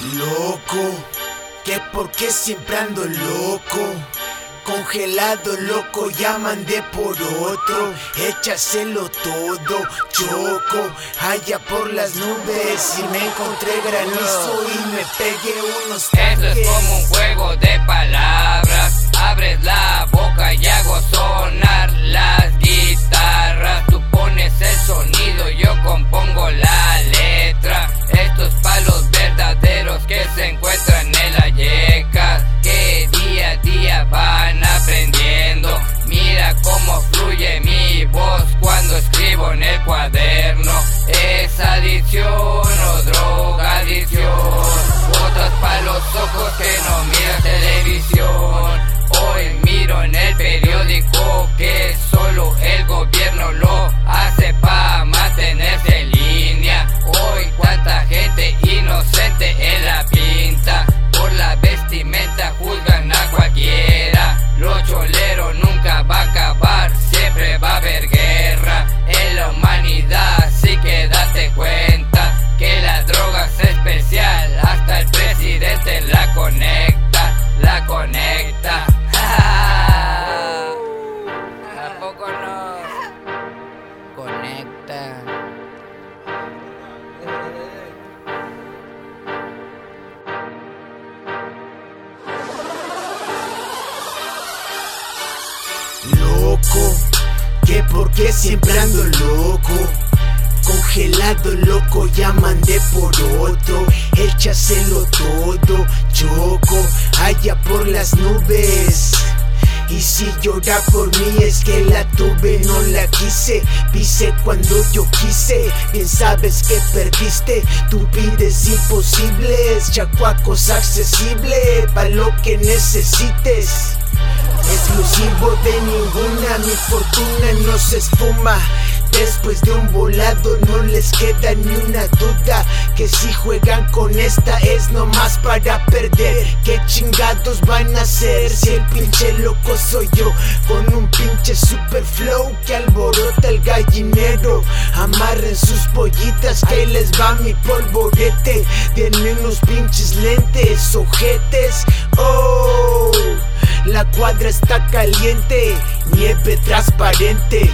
Loco, que por qué siempre ando loco. Congelado, loco, ya mandé por otro. Échaselo todo, choco. Allá por las nubes y me encontré granizo y me pegué unos Esto es como un juego de palabras. Abres la Es Loco, que por qué siempre ando loco. Congelado, loco, ya mandé por otro. Échaselo todo, choco, allá por las nubes. Y si llora por mí es que la tuve, no la quise. Pise cuando yo quise. Bien sabes que perdiste. Tú pides imposibles. Chacuacos accesible. Pa' lo que necesites. Exclusivo de ninguna, mi fortuna no se esfuma. Después de un volado no les queda ni una duda Que si juegan con esta es nomás para perder ¿Qué chingados van a hacer si el pinche loco soy yo? Con un pinche super flow que alborota el gallinero Amarren sus pollitas que les va mi polvorete Denme unos pinches lentes, ojetes Oh la cuadra está caliente, nieve transparente.